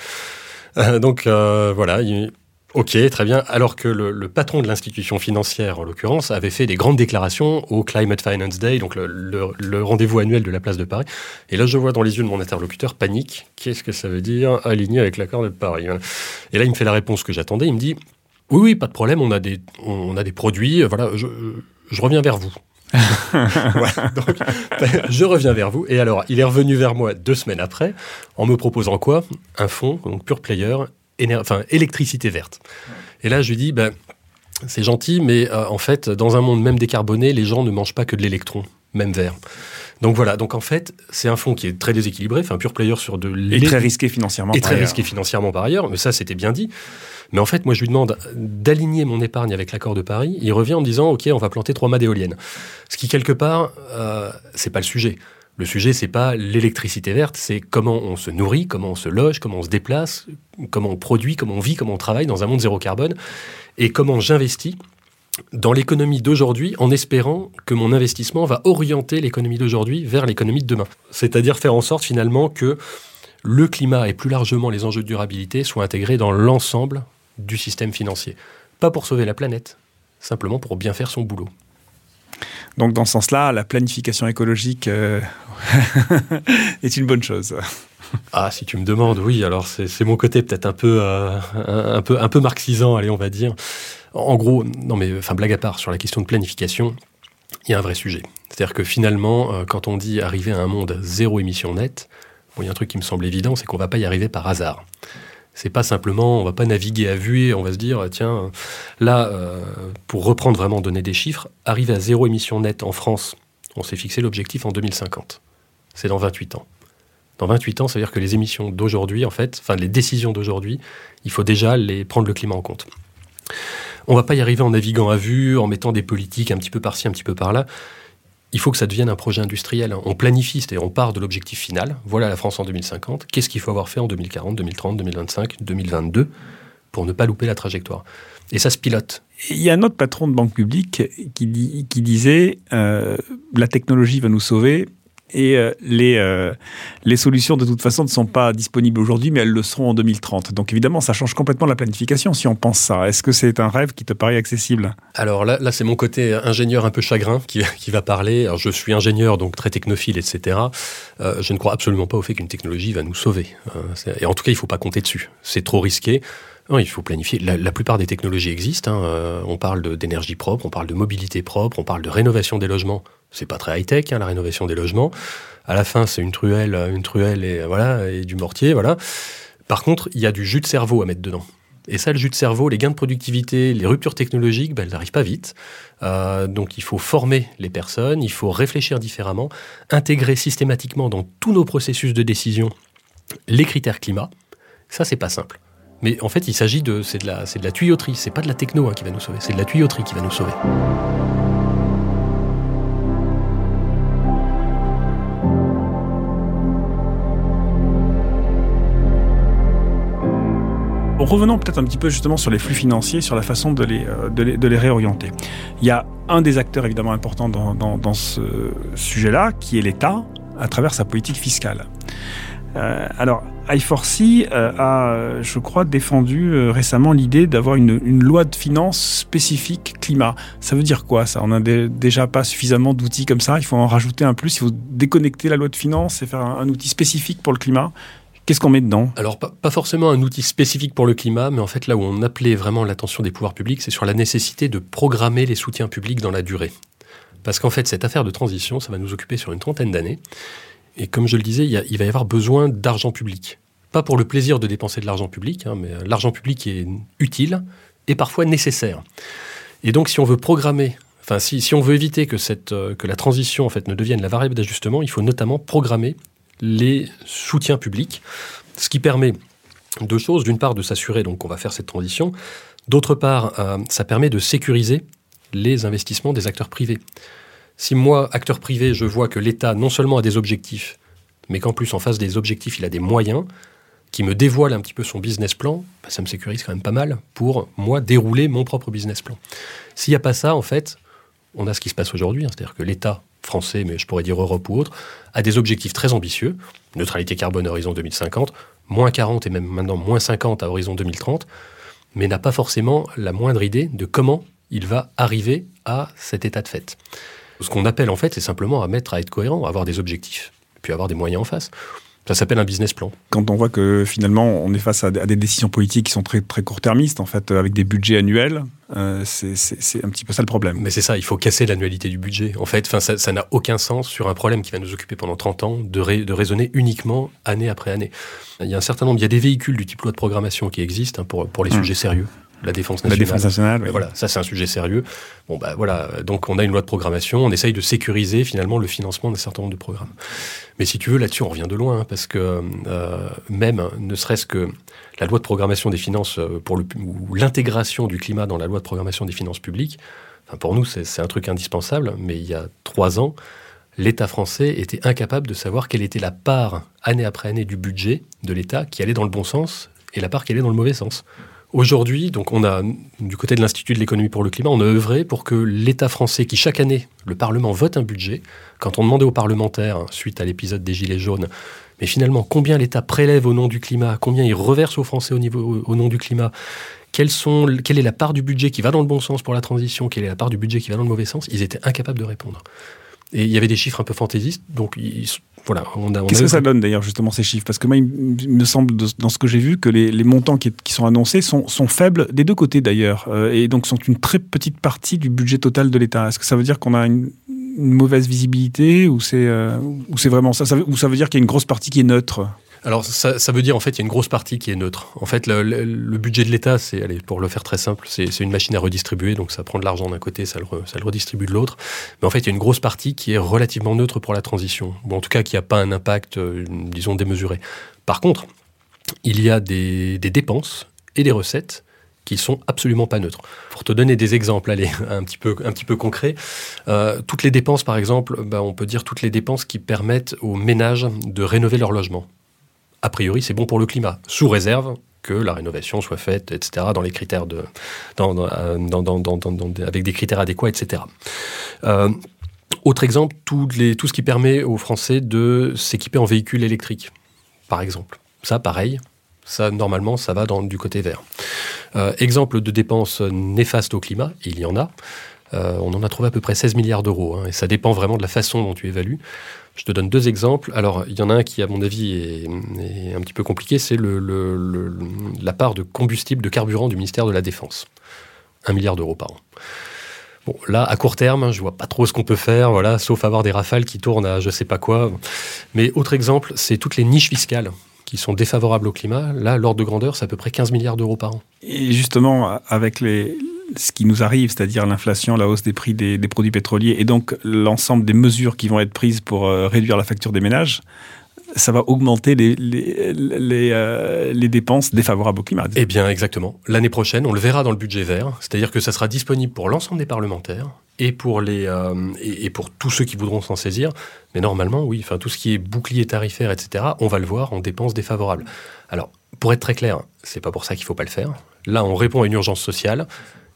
[SPEAKER 5] Euh, donc voilà, il, ok, très bien. Alors que le, patron de l'institution financière, en l'occurrence, avait fait des grandes déclarations au Climate Finance Day, donc le rendez-vous annuel de la place de Paris. Et là, je vois dans les yeux de mon interlocuteur panique. Qu'est-ce que ça veut dire aligner avec l'accord de Paris? Et là, il me fait la réponse que j'attendais. Il me dit oui, oui, pas de problème, on a des, on a des produits, voilà, je, je reviens vers vous. voilà, donc, je reviens vers vous. Et alors, il est revenu vers moi deux semaines après en me proposant quoi? Un fonds, donc Pure Player, enfin, électricité verte. Et là, je lui dis, ben, c'est gentil, mais euh, en fait, dans un monde même décarboné, les gens ne mangent pas que de l'électron, même vert. Donc voilà, donc en fait, c'est un fonds qui est très déséquilibré, enfin pure player sur de
[SPEAKER 4] Et très risqué financièrement.
[SPEAKER 5] Et très risqué financièrement par ailleurs, mais ça c'était bien dit. Mais en fait, moi je lui demande d'aligner mon épargne avec l'accord de Paris, il revient en me disant OK, on va planter trois mâts d'éoliennes. Ce qui quelque part, euh, c'est pas le sujet. Le sujet, c'est pas l'électricité verte, c'est comment on se nourrit, comment on se loge, comment on se déplace, comment on produit, comment on vit, comment on travaille dans un monde zéro carbone, et comment j'investis dans l'économie d'aujourd'hui en espérant que mon investissement va orienter l'économie d'aujourd'hui vers l'économie de demain. C'est-à-dire faire en sorte finalement que le climat et plus largement les enjeux de durabilité soient intégrés dans l'ensemble du système financier. Pas pour sauver la planète, simplement pour bien faire son boulot.
[SPEAKER 4] Donc dans ce sens-là, la planification écologique euh, est une bonne chose.
[SPEAKER 5] Ah, si tu me demandes, oui. Alors c'est mon côté peut-être un peu, euh, un, peu, un peu marxisant, allez, on va dire. En gros, non mais, enfin, blague à part, sur la question de planification, il y a un vrai sujet. C'est-à-dire que finalement, euh, quand on dit arriver à un monde zéro émission nette, bon, il y a un truc qui me semble évident, c'est qu'on va pas y arriver par hasard. C'est pas simplement, on va pas naviguer à vue et on va se dire, tiens, là, euh, pour reprendre vraiment, donner des chiffres, arriver à zéro émission nette en France, on s'est fixé l'objectif en 2050. C'est dans 28 ans. Dans 28 ans, ça veut dire que les émissions d'aujourd'hui, en fait, enfin les décisions d'aujourd'hui, il faut déjà les prendre le climat en compte. On va pas y arriver en naviguant à vue, en mettant des politiques un petit peu par-ci, un petit peu par-là. Il faut que ça devienne un projet industriel. On planifie, c'est-à-dire on part de l'objectif final. Voilà la France en 2050. Qu'est-ce qu'il faut avoir fait en 2040, 2030, 2025, 2022 pour ne pas louper la trajectoire? Et ça se pilote.
[SPEAKER 4] Il y a un autre patron de banque publique qui, disait euh, la technologie va nous sauver, et euh, les, euh, les solutions de toute façon ne sont pas disponibles aujourd'hui, mais elles le seront en 2030. Donc évidemment, ça change complètement la planification si on pense ça. Est-ce que c'est un rêve qui te paraît accessible?
[SPEAKER 5] Alors là, là c'est mon côté ingénieur un peu chagrin qui, qui va parler. Alors, je suis ingénieur, donc très technophile, etc. Euh, je ne crois absolument pas au fait qu'une technologie va nous sauver. Euh, et en tout cas, il ne faut pas compter dessus. C'est trop risqué. Il faut planifier. La, la, plupart des technologies existent. Hein. Euh, on parle d'énergie propre, on parle de mobilité propre, on parle de rénovation des logements. C'est pas très high tech hein, la rénovation des logements. À la fin, c'est une truelle, une truelle et voilà et du mortier, voilà. Par contre, il y a du jus de cerveau à mettre dedans. Et ça, le jus de cerveau, les gains de productivité, les ruptures technologiques, ben, elles n'arrivent pas vite. Euh, donc il faut former les personnes, il faut réfléchir différemment, intégrer systématiquement dans tous nos processus de décision les critères climat. Ça, c'est pas simple. Mais en fait, il s'agit de, c'est de la, c'est de la tuyauterie. C'est pas de la techno hein, qui va nous sauver. C'est de la tuyauterie qui va nous sauver.
[SPEAKER 4] Revenons peut-être un petit peu justement sur les flux financiers, sur la façon de les, de les, de les réorienter. Il y a un des acteurs évidemment importants dans, dans, dans ce sujet-là, qui est l'État, à travers sa politique fiscale. Euh, alors, I4C euh, a, je crois, défendu euh, récemment l'idée d'avoir une, loi de finances spécifique climat. Ça veut dire quoi ça? On n'a déjà pas suffisamment d'outils comme ça. Il faut en rajouter un plus. Il faut déconnecter la loi de finances et faire un, outil spécifique pour le climat. Qu'est-ce qu'on met dedans?
[SPEAKER 5] Alors, pas, forcément un outil spécifique pour le climat, mais en fait, là où on appelait vraiment l'attention des pouvoirs publics, c'est sur la nécessité de programmer les soutiens publics dans la durée. Parce qu'en fait, cette affaire de transition, ça va nous occuper sur une trentaine d'années. Et comme je le disais, il, va y avoir besoin d'argent public. Pas pour le plaisir de dépenser de l'argent public, hein, mais l'argent public est utile et parfois nécessaire. Et donc, si on veut programmer, enfin, si, on veut éviter que, cette, euh, que la transition en fait, ne devienne la variable d'ajustement, il faut notamment programmer les soutiens publics, ce qui permet deux choses. D'une part, de s'assurer qu'on va faire cette transition. D'autre part, euh, ça permet de sécuriser les investissements des acteurs privés. Si moi, acteur privé, je vois que l'État non seulement a des objectifs, mais qu'en plus, en face des objectifs, il a des moyens qui me dévoilent un petit peu son business plan, bah, ça me sécurise quand même pas mal pour, moi, dérouler mon propre business plan. S'il n'y a pas ça, en fait, on a ce qui se passe aujourd'hui, hein, c'est-à-dire que l'État français, mais je pourrais dire Europe ou autre, a des objectifs très ambitieux, neutralité carbone à horizon 2050, moins 40 et même maintenant moins 50 à horizon 2030, mais n'a pas forcément la moindre idée de comment il va arriver à cet état de fait. Ce qu'on appelle en fait, c'est simplement à mettre à être cohérent, à avoir des objectifs, puis avoir des moyens en face. Ça s'appelle un business plan.
[SPEAKER 4] Quand on voit que finalement on est face à des décisions politiques qui sont très, très court-termistes, en fait, avec des budgets annuels, euh, c'est un petit peu ça le problème.
[SPEAKER 5] Mais c'est ça, il faut casser l'annualité du budget. En fait, ça n'a aucun sens sur un problème qui va nous occuper pendant 30 ans de, de, raisonner uniquement année après année. Il y a un certain nombre, il y a des véhicules du type loi de programmation qui existent hein, pour, pour les mmh. sujets sérieux la défense nationale.
[SPEAKER 4] La défense nationale.
[SPEAKER 5] Oui. Voilà, ça c'est un sujet sérieux. Bon bah voilà, donc on a une loi de programmation, on essaye de sécuriser finalement le financement d'un certain nombre de programmes. Mais si tu veux, là-dessus on revient de loin, hein, parce que euh, même, ne serait-ce que la loi de programmation des finances euh, pour le ou l'intégration du climat dans la loi de programmation des finances publiques, enfin pour nous c'est un truc indispensable. Mais il y a trois ans, l'État français était incapable de savoir quelle était la part année après année du budget de l'État qui allait dans le bon sens et la part qui allait dans le mauvais sens. Aujourd'hui, donc on a, du côté de l'Institut de l'économie pour le climat, on a œuvré pour que l'État français, qui chaque année, le Parlement vote un budget, quand on demandait aux parlementaires, suite à l'épisode des Gilets jaunes, mais finalement, combien l'État prélève au nom du climat, combien il reverse aux Français au, nom du climat, quelle est la part du budget qui va dans le bon sens pour la transition, quelle est la part du budget qui va dans le mauvais sens, ils étaient incapables de répondre. Et il y avait des chiffres un peu fantaisistes, donc ils, voilà,
[SPEAKER 4] on a. Qu'est-ce que ça donne d'ailleurs justement ces chiffres? Parce que moi, il me semble dans ce que j'ai vu que les, les montants qui, qui, sont annoncés sont, sont, faibles des deux côtés d'ailleurs, euh, et donc sont une très petite partie du budget total de l'État. Est-ce que ça veut dire qu'on a une, une, mauvaise visibilité ou c'est euh, ou c'est vraiment ça, ça Ou ça veut dire qu'il y a une grosse partie qui est neutre?
[SPEAKER 5] Alors ça, veut dire en fait il y a une grosse partie qui est neutre. En fait le, budget de l'État, c'est allez pour le faire très simple, c'est une machine à redistribuer, donc ça prend de l'argent d'un côté, ça le, redistribue de l'autre. Mais en fait il y a une grosse partie qui est relativement neutre pour la transition, ou en tout cas qui n'a pas un impact, euh, disons démesuré. Par contre, il y a des, dépenses et des recettes qui sont absolument pas neutres. Pour te donner des exemples, allez, un petit peu, un euh, toutes les dépenses, par exemple, bah, on peut dire toutes les dépenses qui permettent aux ménages de rénover leur logement a priori, c'est bon pour le climat, sous réserve que la rénovation soit faite, etc., dans les critères de, dans, avec des critères adéquats, etc. Euh, autre exemple, tout, ce qui permet aux Français de s'équiper en véhicules électriques, par exemple. Ça, pareil, ça, normalement, ça va du côté vert. Euh, exemple de dépenses néfastes au climat, il y en a. Euh, on en a trouvé à peu près 16 milliards d'euros, hein, et ça dépend vraiment de la façon dont tu évalues. Je te donne deux exemples. Alors, il y en a un qui, à mon avis, est, un petit peu compliqué, c'est la part de combustible, de carburant du ministère de la Défense. Un milliard d'euros par an. Bon, là, à court terme, je vois pas trop ce qu'on peut faire, voilà, sauf avoir des rafales qui tournent à je sais pas quoi. Mais autre exemple, c'est toutes les niches fiscales qui sont défavorables au climat. Là, l'ordre de grandeur, c'est à peu près 15 milliards d'euros par an.
[SPEAKER 4] Et justement, avec les, ce qui nous arrive, c'est-à-dire l'inflation, la hausse des prix des, des produits pétroliers et donc l'ensemble des mesures qui vont être prises pour euh, réduire la facture des ménages, ça va augmenter les, les, les, euh, les, dépenses défavorables au climat.
[SPEAKER 5] Eh bien, exactement. L'année prochaine, on le verra dans le budget vert, c'est-à-dire que ça sera disponible pour l'ensemble des parlementaires et pour, les, euh, et, pour tous ceux qui voudront s'en saisir. Mais normalement, oui, enfin, tout ce qui est bouclier tarifaire, etc., on va le voir en dépenses défavorables. Alors, pour être très clair, c'est pas pour ça qu'il faut pas le faire. Là, on répond à une urgence sociale.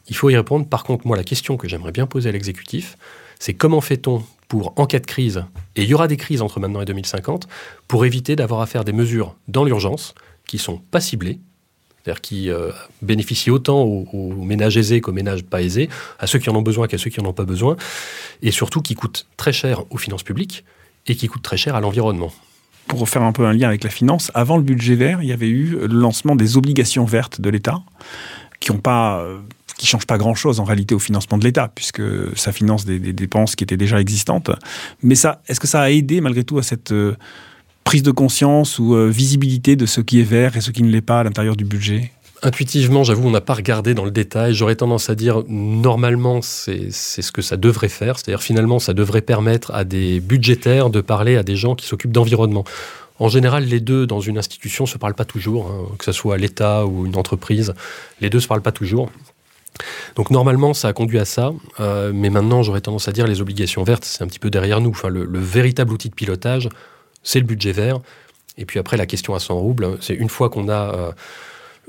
[SPEAKER 5] Il faut y répondre. Par contre, moi, la question que j'aimerais bien poser à l'exécutif, c'est comment fait-on pour, en cas de crise, et il y aura des crises entre maintenant et 2050, pour éviter d'avoir à faire des mesures dans l'urgence qui sont pas ciblées, c'est-à-dire qui euh, bénéficient autant aux, ménages aisés qu'aux ménages pas aisés, à ceux qui en ont besoin qu'à ceux qui n'en ont pas besoin, et surtout qui coûtent très cher aux finances publiques et qui coûtent très cher à l'environnement.
[SPEAKER 4] Pour faire un peu un lien avec la finance, avant le budget vert, il y avait eu le lancement des obligations vertes de l'État, qui ont pas, euh, qui changent pas grand-chose en réalité au financement de l'État, puisque ça finance des, des dépenses qui étaient déjà existantes. Mais ça, est-ce que ça a aidé malgré tout à cette euh, prise de conscience ou euh, visibilité de ce qui est vert et ce qui ne l'est pas à l'intérieur du budget?
[SPEAKER 5] Intuitivement, j'avoue, on n'a pas regardé dans le détail. J'aurais tendance à dire, normalement, c'est ce que ça devrait faire. C'est-à-dire, finalement, ça devrait permettre à des budgétaires de parler à des gens qui s'occupent d'environnement. En général, les deux, dans une institution, se parlent pas toujours, hein, que ce soit l'État ou une entreprise. Les deux se parlent pas toujours. Donc normalement, ça a conduit à ça, euh, mais maintenant, j'aurais tendance à dire les obligations vertes, c'est un petit peu derrière nous. Enfin, le véritable outil de pilotage, c'est le budget vert. Et puis après, la question à 100 roubles, hein, c'est une fois qu'on a, euh,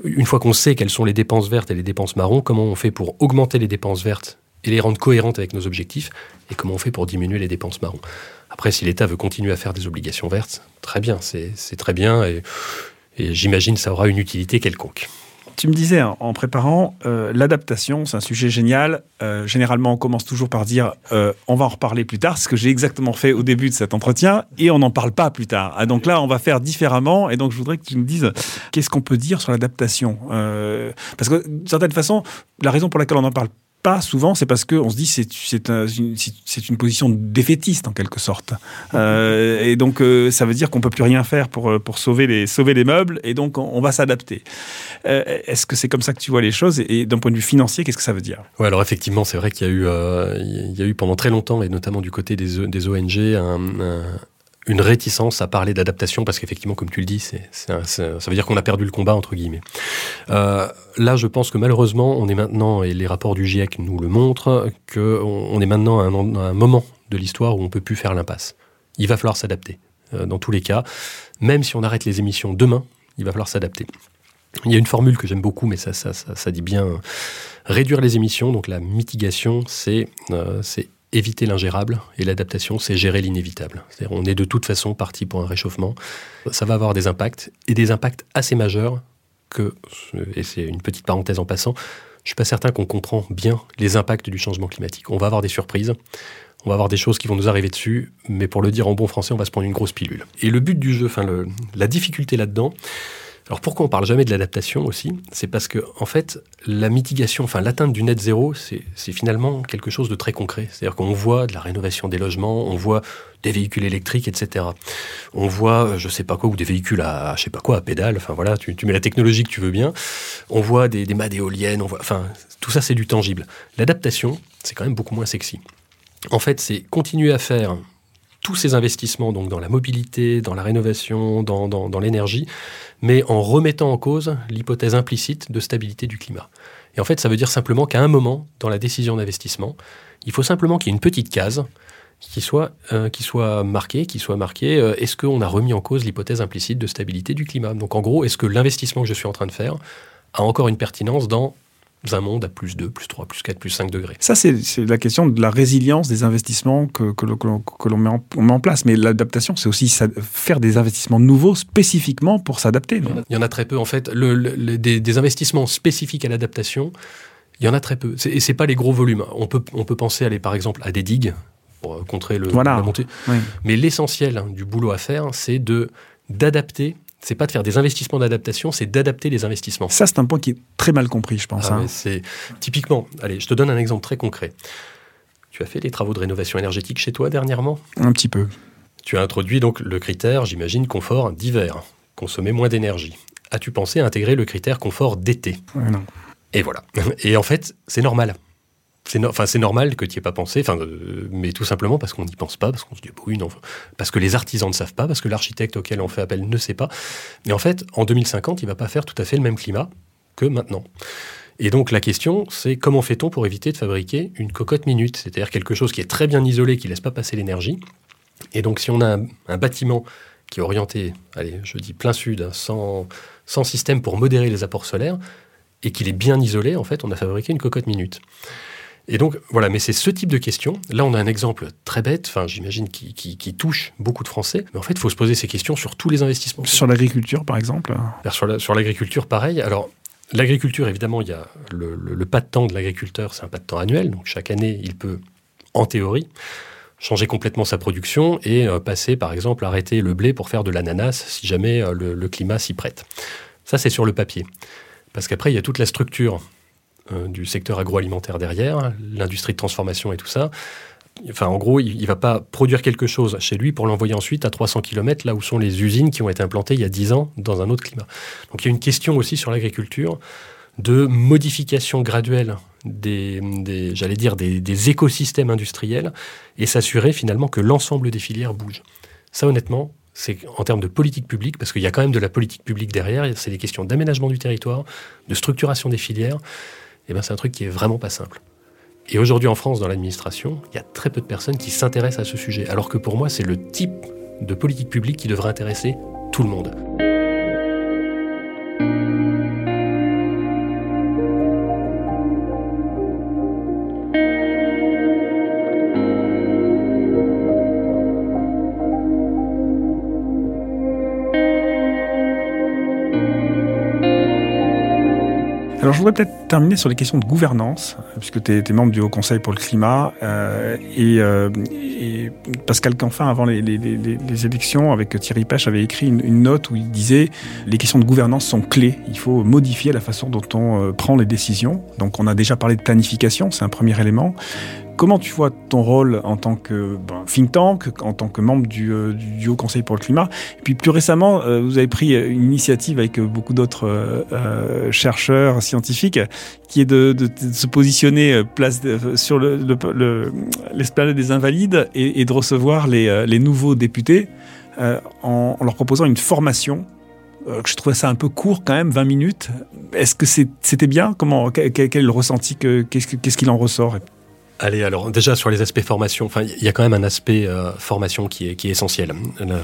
[SPEAKER 5] une fois qu'on sait quelles sont les dépenses vertes et les dépenses marron, comment on fait pour augmenter les dépenses vertes et les rendre cohérentes avec nos objectifs, et comment on fait pour diminuer les dépenses marron. Après, si l'État veut continuer à faire des obligations vertes, très bien, c'est très bien, et, et j'imagine ça aura une utilité quelconque.
[SPEAKER 4] Tu me disais hein, en préparant, euh, l'adaptation, c'est un sujet génial. Euh, généralement, on commence toujours par dire euh, on va en reparler plus tard, ce que j'ai exactement fait au début de cet entretien, et on n'en parle pas plus tard. Ah, donc là, on va faire différemment, et donc je voudrais que tu me dises qu'est-ce qu'on peut dire sur l'adaptation. Parce que d'une certaine façon, la raison pour laquelle on n'en parle pas souvent, c'est parce qu'on se dit c'est c'est un- une, c'est une position défaitiste en quelque sorte. Euh, et donc euh, ça veut dire qu'on peut plus rien faire pour euh, pour sauver les sauver les meubles, et donc on, on va s'adapter. Euh, Est-ce que c'est comme ça que tu vois les choses Et, et d'un point de vue financier, qu'est-ce que ça veut dire?
[SPEAKER 5] Ouais, alors effectivement, c'est vrai qu'il y a eu, il y a eu pendant très longtemps, et notamment du côté des, des ONG, un- un- une réticence à parler d'adaptation, parce qu'effectivement, comme tu le dis, c'est, ça veut dire qu'on a perdu le combat, entre guillemets. Euh, là, je pense que malheureusement, on est maintenant, et les rapports du GIEC nous le montrent, qu'on on est maintenant à un, moment de l'histoire où on peut plus faire l'impasse. Il va falloir s'adapter, euh, dans tous les cas. Même si on arrête les émissions demain, il va falloir s'adapter. Il y a une formule que j'aime beaucoup, mais ça, dit bien euh, réduire les émissions. Donc la mitigation, c'est éviter l'ingérable et l'adaptation, c'est gérer l'inévitable. C'est-à-dire on est de toute façon parti pour un réchauffement. Ça va avoir des impacts et des impacts assez majeurs que, et c'est une petite parenthèse en passant, je suis pas certain qu'on comprend bien les impacts du changement climatique. On va avoir des surprises. On va avoir des choses qui vont nous arriver dessus, mais pour le dire en bon français, on va se prendre une grosse pilule. Et le but du jeu, enfin la difficulté là-dedans, alors pourquoi on parle jamais de l'adaptation aussi? C'est parce que en fait, la mitigation, enfin l'atteinte du net zéro, c'est finalement quelque chose de très concret. C'est-à-dire qu'on voit de la rénovation des logements, on voit des véhicules électriques, etc. On voit, euh, je sais pas quoi, ou des véhicules à, je sais pas quoi, à pédale. Enfin voilà, tu, mets la technologie que tu veux bien. On voit des, des mâts d'éoliennes. Enfin tout ça c'est du tangible. L'adaptation, c'est quand même beaucoup moins sexy. En fait, c'est continuer à faire tous ces investissements donc dans la mobilité, dans la rénovation, dans, l'énergie, mais en remettant en cause l'hypothèse implicite de stabilité du climat. Et en fait, ça veut dire simplement qu'à un moment, dans la décision d'investissement, il faut simplement qu'il y ait une petite case qui soit, euh, marquée, qui soit marquée, euh, est-ce qu'on a remis en cause l'hypothèse implicite de stabilité du climat? Donc en gros, est-ce que l'investissement que je suis en train de faire a encore une pertinence dans un monde à plus 2, plus 3, plus 4, plus 5 degrés
[SPEAKER 4] Ça, c'est la question de la résilience des investissements que, que, l'on- que met, en- on met en place. Mais l'adaptation, c'est aussi ça- faire des investissements nouveaux spécifiquement pour s'adapter.
[SPEAKER 5] Il y en a très peu en fait. Le- le- le- des, des investissements spécifiques à l'adaptation, il y en a très peu. Et c'est pas les gros volumes. On peut, on peut penser aller par exemple à des digues pour contrer le,
[SPEAKER 4] Voilà.
[SPEAKER 5] la montée.
[SPEAKER 4] Oui.
[SPEAKER 5] Mais l'essentiel hein, du boulot à faire, c'est de d'adapter. C'est pas de faire des investissements d'adaptation, c'est d'adapter les investissements.
[SPEAKER 4] Ça, c'est un point qui est très mal compris, je pense.
[SPEAKER 5] Ah
[SPEAKER 4] hein.
[SPEAKER 5] c'est typiquement. Allez, je te donne un exemple très concret. Tu as fait des travaux de rénovation énergétique chez toi dernièrement?
[SPEAKER 4] Un petit peu.
[SPEAKER 5] Tu as introduit donc le critère, j'imagine, confort d'hiver, consommer moins d'énergie. As-tu pensé à intégrer le critère confort d'été?
[SPEAKER 4] Ouais, non.
[SPEAKER 5] Et voilà. Et en fait, c'est normal. C'est no- normal que tu n'y aies pas pensé, euh, mais tout simplement parce qu'on n'y pense pas, parce qu'on se dit, oui, non, parce que les artisans ne savent pas, parce que l'architecte auquel on fait appel ne sait pas. Mais en fait, en 2050, il ne va pas faire tout à fait le même climat que maintenant. Et donc la question, c'est comment fait-on pour éviter de fabriquer une cocotte minute, c'est-à-dire quelque chose qui est très bien isolé, qui ne laisse pas passer l'énergie. Et donc si on a un, un bâtiment qui est orienté, allez, je dis plein sud, hein, sans, sans système pour modérer les apports solaires, et qu'il est bien isolé, en fait, on a fabriqué une cocotte minute. Et donc, voilà, mais c'est ce type de questions. Là, on a un exemple très bête, enfin, j'imagine, qui, qui, touche beaucoup de Français. Mais en fait, il faut se poser ces questions sur tous les investissements.
[SPEAKER 4] Sur l'agriculture, par exemple
[SPEAKER 5] Sur l'agriculture, pareil. Alors, l'agriculture, évidemment, il y a le, le pas de temps de l'agriculteur, c'est un pas de temps annuel. Donc, chaque année, il peut, en théorie, changer complètement sa production et euh, passer, par exemple, arrêter le blé pour faire de l'ananas si jamais euh, le, climat s'y prête. Ça, c'est sur le papier. Parce qu'après, il y a toute la structure euh, du secteur agroalimentaire derrière, l'industrie de transformation et tout ça. Enfin, en gros, il ne va pas produire quelque chose chez lui pour l'envoyer ensuite à 300 km, là où sont les usines qui ont été implantées il y a 10 ans dans un autre climat. Donc il y a une question aussi sur l'agriculture de modification graduelle des, j'allais dire, des, écosystèmes industriels et s'assurer finalement que l'ensemble des filières bougent. Ça, honnêtement, c'est en termes de politique publique, parce qu'il y a quand même de la politique publique derrière, c'est des questions d'aménagement du territoire, de structuration des filières, et ben c'est un truc qui est vraiment pas simple. Et aujourd'hui en France, dans l'administration, il y a très peu de personnes qui s'intéressent à ce sujet, alors que pour moi, c'est le type de politique publique qui devrait intéresser tout le monde.
[SPEAKER 4] Alors je voudrais peut-être terminer sur les questions de gouvernance, puisque tu es, membre du Haut Conseil pour le climat, euh, euh, et, Pascal Canfin, avant les, élections, avec Thierry Pêche, avait écrit une, note où il disait les questions de gouvernance sont clés, il faut modifier la façon dont on euh, prend les décisions. Donc on a déjà parlé de planification, c'est un premier élément. Comment tu vois ton rôle en tant que ben, think tank, en tant que membre du, euh, du, Haut Conseil pour le climat? Et puis plus récemment, euh, vous avez pris une initiative avec beaucoup d'autres euh, chercheurs scientifiques, qui est de, se positionner place sur l'esplanade le, des Invalides et, de recevoir les, nouveaux députés en, leur proposant une formation. Je trouvais ça un peu court quand même, 20 minutes. Est-ce que c'était bien? Comment quel est le ressenti Qu'est-ce qu'il en ressort?
[SPEAKER 5] Allez, alors déjà sur les aspects formation, il y a quand même un aspect euh, formation qui est, essentiel.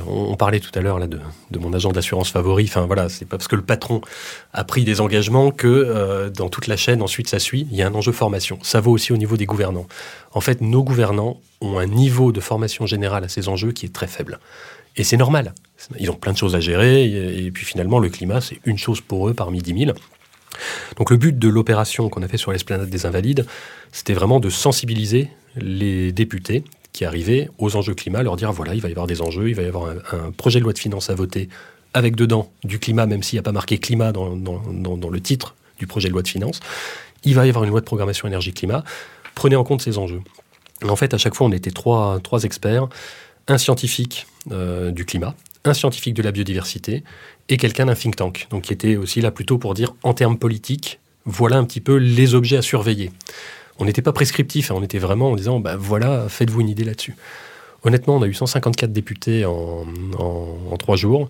[SPEAKER 5] on, parlait tout à l'heure de, mon agent d'assurance favori. Enfin voilà, c'est pas parce que le patron a pris des engagements que euh, dans toute la chaîne ensuite ça suit. Il y a un enjeu formation. Ça vaut aussi au niveau des gouvernants. En fait, nos gouvernants ont un niveau de formation générale à ces enjeux qui est très faible. Et c'est normal. Ils ont plein de choses à gérer. Et, et puis finalement, le climat, c'est une chose pour eux parmi 10 000. Donc le but de l'opération qu'on a fait sur l'esplanade des Invalides, c'était vraiment de sensibiliser les députés qui arrivaient aux enjeux climat, leur dire voilà, il va y avoir des enjeux, il va y avoir un, projet de loi de finances à voter avec dedans du climat, même s'il n'y a pas marqué climat dans, le titre du projet de loi de finances. Il va y avoir une loi de programmation énergie-climat. Prenez en compte ces enjeux. En fait, à chaque fois, on était trois, experts, un scientifique euh, du climat, un scientifique de la biodiversité et quelqu'un d'un think tank, donc qui était aussi là plutôt pour dire en termes politiques, voilà un petit peu les objets à surveiller. On n'était pas prescriptif, hein, on était vraiment en disant bah voilà, faites-vous une idée là-dessus. Honnêtement, on a eu 154 députés en, trois jours.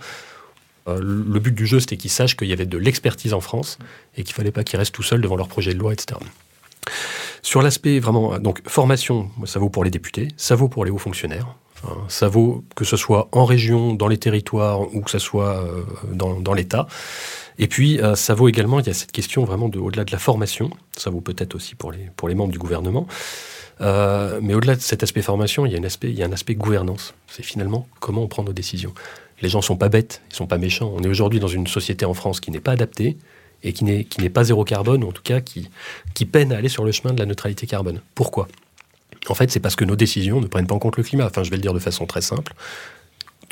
[SPEAKER 5] Euh, le but du jeu, c'était qu'ils sachent qu'il y avait de l'expertise en France et qu'il fallait pas qu'ils restent tout seuls devant leur projet de loi, etc. Sur l'aspect vraiment, donc formation, ça vaut pour les députés, ça vaut pour les hauts fonctionnaires. Ça vaut que ce soit en région, dans les territoires ou que ce soit euh, dans, l'État. Et puis, euh, ça vaut également, il y a cette question vraiment de, au-delà de la formation, ça vaut peut-être aussi pour les, pour les membres du gouvernement, euh, mais au-delà de cet aspect formation, il y, a un aspect, gouvernance. C'est finalement comment on prend nos décisions. Les gens sont pas bêtes, ils sont pas méchants. On est aujourd'hui dans une société en France qui n'est pas adaptée et qui n'est, qui n'est pas zéro carbone, ou en tout cas qui, qui peine à aller sur le chemin de la neutralité carbone. Pourquoi? En fait, c'est parce que nos décisions ne prennent pas en compte le climat. Enfin, je vais le dire de façon très simple.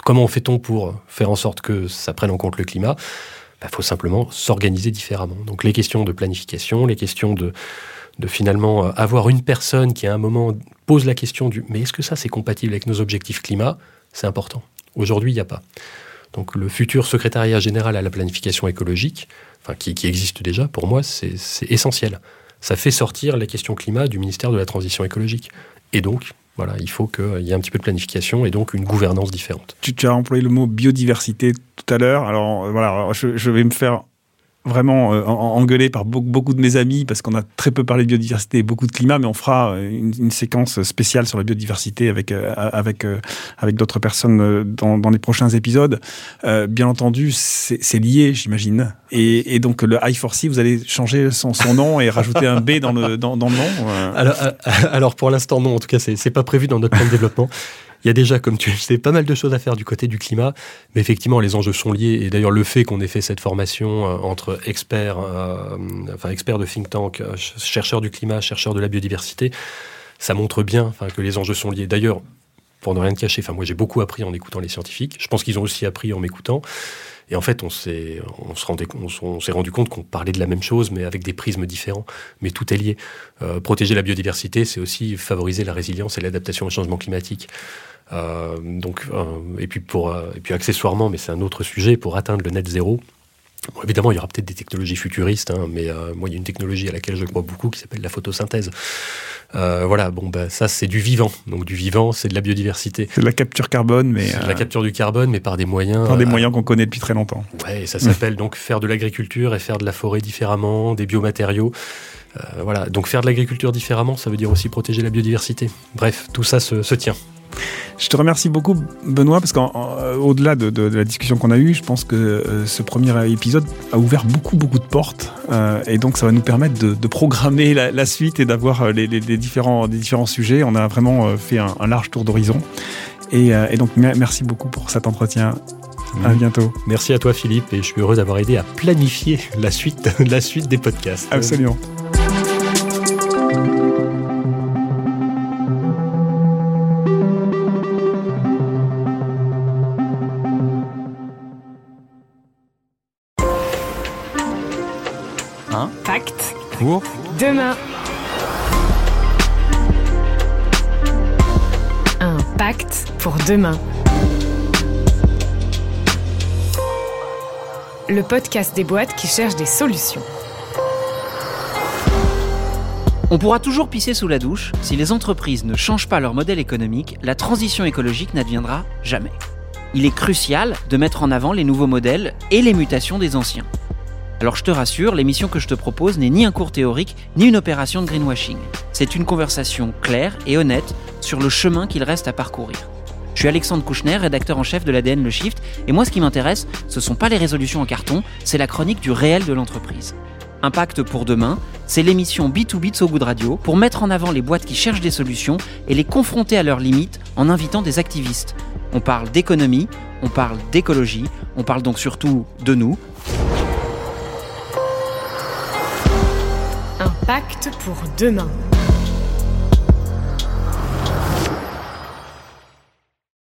[SPEAKER 5] Comment fait-on pour faire en sorte que ça prenne en compte le climat? Il bah, faut simplement s'organiser différemment. Donc les questions de planification, les questions de, finalement euh, avoir une personne qui à un moment pose la question du mais est-ce que ça c'est compatible avec nos objectifs climat? C'est important. Aujourd'hui, il n'y a pas. Donc le futur secrétariat général à la planification écologique, enfin, qui existe déjà, pour moi, c'est essentiel ça fait sortir les questions climat du ministère de la Transition écologique. Et donc, voilà, il faut qu'il y ait un petit peu de planification et donc une gouvernance différente.
[SPEAKER 4] Tu, as employé le mot biodiversité tout à l'heure. Alors voilà, je, vais me faire vraiment euh, engueulé par beaucoup, beaucoup, de mes amis parce qu'on a très peu parlé de biodiversité et beaucoup de climat, mais on fera euh, une, séquence spéciale sur la biodiversité avec, euh, avec, avec d'autres personnes dans, dans, les prochains épisodes. bien entendu, c'est lié, j'imagine. Et, donc le I4C, vous allez changer son, son nom et rajouter un B dans le, dans le nom
[SPEAKER 5] alors, alors pour l'instant, non. En tout cas, c'est pas prévu dans notre plan de développement. Il y a déjà, comme tu le sais, pas mal de choses à faire du côté du climat, mais effectivement, les enjeux sont liés. Et d'ailleurs, le fait qu'on ait fait cette formation euh, entre experts, euh, experts de think tank, euh, chercheurs du climat, chercheurs de la biodiversité, ça montre bien que les enjeux sont liés. D'ailleurs, pour ne rien te cacher, moi j'ai beaucoup appris en écoutant les scientifiques. Je pense qu'ils ont aussi appris en m'écoutant. Et en fait, on s'est, on s'est rendu compte qu'on parlait de la même chose, mais avec des prismes différents. Mais tout est lié. protéger la biodiversité, c'est aussi favoriser la résilience et l'adaptation au changement climatique. Euh, donc, euh, et puis pour, euh, et puis accessoirement, mais c'est un autre sujet, pour atteindre le net zéro, évidemment, il y aura peut-être des technologies futuristes, hein, mais moi, il y a une technologie à laquelle je crois beaucoup qui s'appelle la photosynthèse. voilà, bon, bah, ça, c'est du vivant. Donc, du vivant, c'est de la biodiversité.
[SPEAKER 4] C'est de la capture carbone, mais.
[SPEAKER 5] C'est de la capture du carbone, mais par des moyens.
[SPEAKER 4] Par des moyens qu'on connaît depuis très longtemps.
[SPEAKER 5] Ouais, ça s'appelle donc faire de l'agriculture et faire de la forêt différemment, des biomatériaux. voilà, donc faire de l'agriculture différemment, ça veut dire aussi protéger la biodiversité. Bref, tout ça se tient.
[SPEAKER 4] Je te remercie beaucoup, Benoît, parce qu'au-delà de, la discussion qu'on a eue, je pense que euh, ce premier épisode a ouvert beaucoup, beaucoup de portes. Euh, et donc, ça va nous permettre de, programmer la, suite et d'avoir euh, les, différents, différents sujets. On a vraiment fait un, large tour d'horizon. Et, donc, merci beaucoup pour cet entretien. À bientôt.
[SPEAKER 5] Merci à toi, Philippe, et je suis heureux d'avoir aidé à planifier la suite, la suite des podcasts.
[SPEAKER 4] Absolument.
[SPEAKER 6] Demain. Un pacte pour demain. Le podcast des boîtes qui cherchent des solutions.
[SPEAKER 7] On pourra toujours pisser sous la douche, si les entreprises ne changent pas leur modèle économique, la transition écologique n'adviendra jamais. Il est crucial de mettre en avant les nouveaux modèles et les mutations des anciens. Alors je te rassure, l'émission que je te propose n'est ni un cours théorique, ni une opération de greenwashing. C'est une conversation claire et honnête sur le chemin qu'il reste à parcourir. Je suis Alexandre Kouchner, rédacteur en chef de l'ADN Le Shift, et moi ce qui m'intéresse, ce sont pas les résolutions en carton, c'est la chronique du réel de l'entreprise. Impact pour demain, c'est l'émission B2B de So Good Radio pour mettre en avant les boîtes qui cherchent des solutions et les confronter à leurs limites en invitant des activistes. On parle d'économie, on parle d'écologie, on parle donc surtout de nous,
[SPEAKER 6] Pacte pour demain.